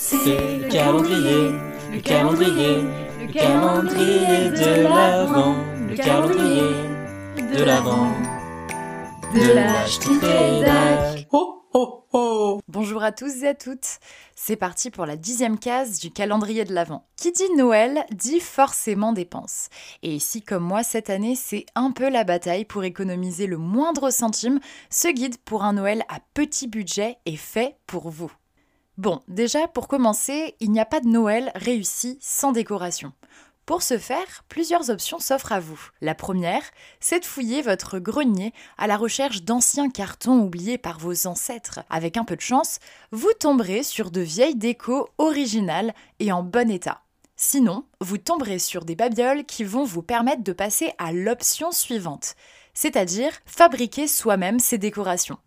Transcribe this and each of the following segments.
C'est le calendrier, le calendrier, le calendrier de l'Avent, le calendrier de l'Avent, de l'Achtitédac. Oh oh oh Bonjour à tous et à toutes. C'est parti pour la dixième case du calendrier de l'Avent. Qui dit Noël dit forcément dépenses. Et si comme moi cette année c'est un peu la bataille pour économiser le moindre centime, ce guide pour un Noël à petit budget est fait pour vous. Bon, déjà pour commencer, il n'y a pas de Noël réussi sans décoration. Pour ce faire, plusieurs options s'offrent à vous. La première, c'est de fouiller votre grenier à la recherche d'anciens cartons oubliés par vos ancêtres. Avec un peu de chance, vous tomberez sur de vieilles décos originales et en bon état. Sinon, vous tomberez sur des babioles qui vont vous permettre de passer à l'option suivante, c'est-à-dire fabriquer soi-même ces décorations.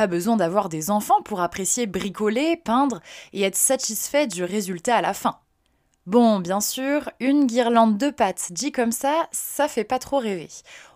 Pas besoin d'avoir des enfants pour apprécier bricoler, peindre et être satisfait du résultat à la fin. Bon, bien sûr, une guirlande de pâtes dit comme ça, ça fait pas trop rêver.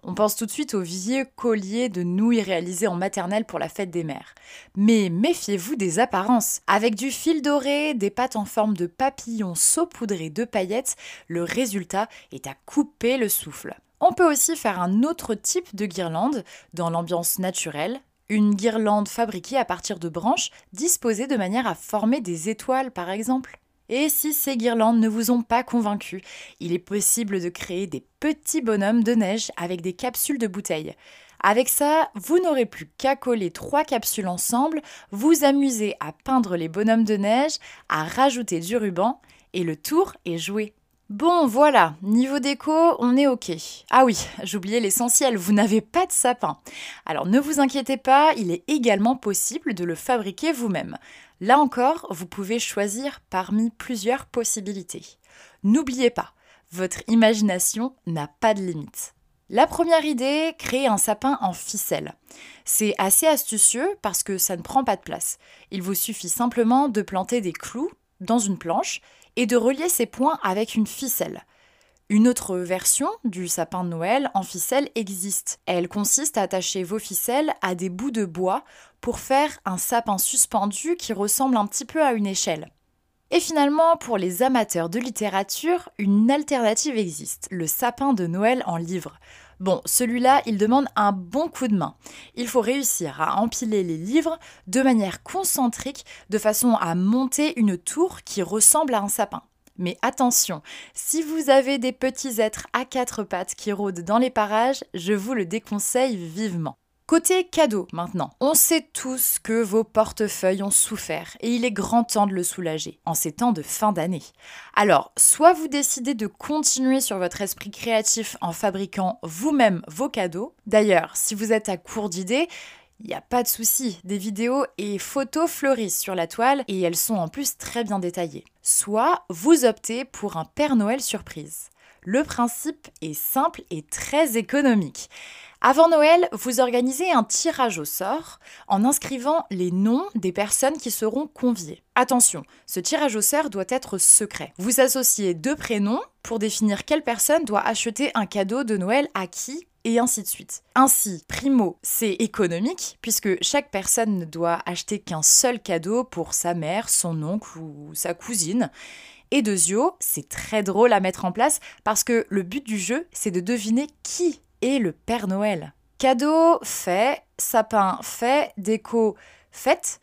On pense tout de suite au vieux collier de nouilles réalisé en maternelle pour la fête des mères. Mais méfiez-vous des apparences. Avec du fil doré, des pâtes en forme de papillon saupoudrées de paillettes, le résultat est à couper le souffle. On peut aussi faire un autre type de guirlande dans l'ambiance naturelle, une guirlande fabriquée à partir de branches disposées de manière à former des étoiles par exemple. Et si ces guirlandes ne vous ont pas convaincu, il est possible de créer des petits bonhommes de neige avec des capsules de bouteilles. Avec ça, vous n'aurez plus qu'à coller trois capsules ensemble, vous amuser à peindre les bonhommes de neige, à rajouter du ruban, et le tour est joué. Bon, voilà, niveau déco, on est ok. Ah oui, j'oubliais l'essentiel, vous n'avez pas de sapin. Alors ne vous inquiétez pas, il est également possible de le fabriquer vous-même. Là encore, vous pouvez choisir parmi plusieurs possibilités. N'oubliez pas, votre imagination n'a pas de limite. La première idée, créer un sapin en ficelle. C'est assez astucieux parce que ça ne prend pas de place. Il vous suffit simplement de planter des clous dans une planche et de relier ces points avec une ficelle. Une autre version du sapin de Noël en ficelle existe. Elle consiste à attacher vos ficelles à des bouts de bois pour faire un sapin suspendu qui ressemble un petit peu à une échelle. Et finalement, pour les amateurs de littérature, une alternative existe, le sapin de Noël en livre. Bon, celui-là, il demande un bon coup de main. Il faut réussir à empiler les livres de manière concentrique, de façon à monter une tour qui ressemble à un sapin. Mais attention, si vous avez des petits êtres à quatre pattes qui rôdent dans les parages, je vous le déconseille vivement. Côté cadeau maintenant, on sait tous que vos portefeuilles ont souffert et il est grand temps de le soulager en ces temps de fin d'année. Alors, soit vous décidez de continuer sur votre esprit créatif en fabriquant vous-même vos cadeaux. D'ailleurs, si vous êtes à court d'idées, il n'y a pas de souci, des vidéos et photos fleurissent sur la toile et elles sont en plus très bien détaillées. Soit vous optez pour un Père Noël surprise. Le principe est simple et très économique. Avant Noël, vous organisez un tirage au sort en inscrivant les noms des personnes qui seront conviées. Attention, ce tirage au sort doit être secret. Vous associez deux prénoms pour définir quelle personne doit acheter un cadeau de Noël à qui et ainsi de suite. Ainsi, primo, c'est économique puisque chaque personne ne doit acheter qu'un seul cadeau pour sa mère, son oncle ou sa cousine. Et deuxio, c'est très drôle à mettre en place parce que le but du jeu, c'est de deviner qui est le Père Noël. Cadeau fait, sapin fait, déco faite.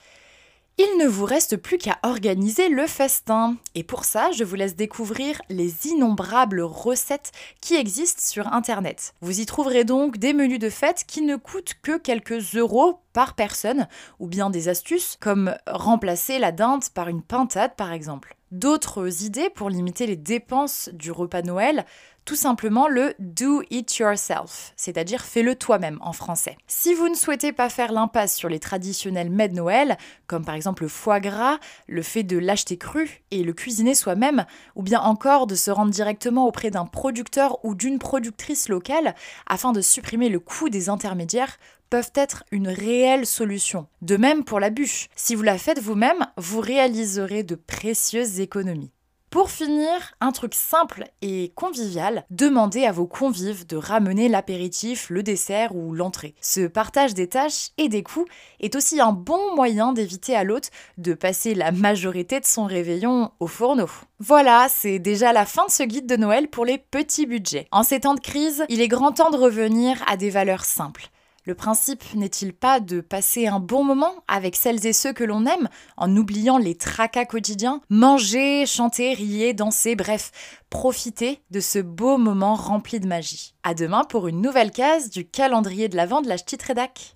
Il ne vous reste plus qu'à organiser le festin. Et pour ça, je vous laisse découvrir les innombrables recettes qui existent sur Internet. Vous y trouverez donc des menus de fête qui ne coûtent que quelques euros par personne, ou bien des astuces comme remplacer la dinde par une pintade par exemple. D'autres idées pour limiter les dépenses du repas Noël? Tout simplement le do it yourself, c'est-à-dire fais-le toi-même en français. Si vous ne souhaitez pas faire l'impasse sur les traditionnels mets de Noël, comme par exemple le foie gras, le fait de l'acheter cru et le cuisiner soi-même, ou bien encore de se rendre directement auprès d'un producteur ou d'une productrice locale afin de supprimer le coût des intermédiaires, peuvent être une réelle solution. De même pour la bûche. Si vous la faites vous-même, vous réaliserez de précieuses économies. Pour finir, un truc simple et convivial, demandez à vos convives de ramener l'apéritif, le dessert ou l'entrée. Ce partage des tâches et des coups est aussi un bon moyen d'éviter à l'hôte de passer la majorité de son réveillon au fourneau. Voilà, c'est déjà la fin de ce guide de Noël pour les petits budgets. En ces temps de crise, il est grand temps de revenir à des valeurs simples. Le principe n'est-il pas de passer un bon moment avec celles et ceux que l'on aime en oubliant les tracas quotidiens Manger, chanter, rier, danser, bref, profiter de ce beau moment rempli de magie. À demain pour une nouvelle case du calendrier de l'Avent de la Ch'tite Rédac.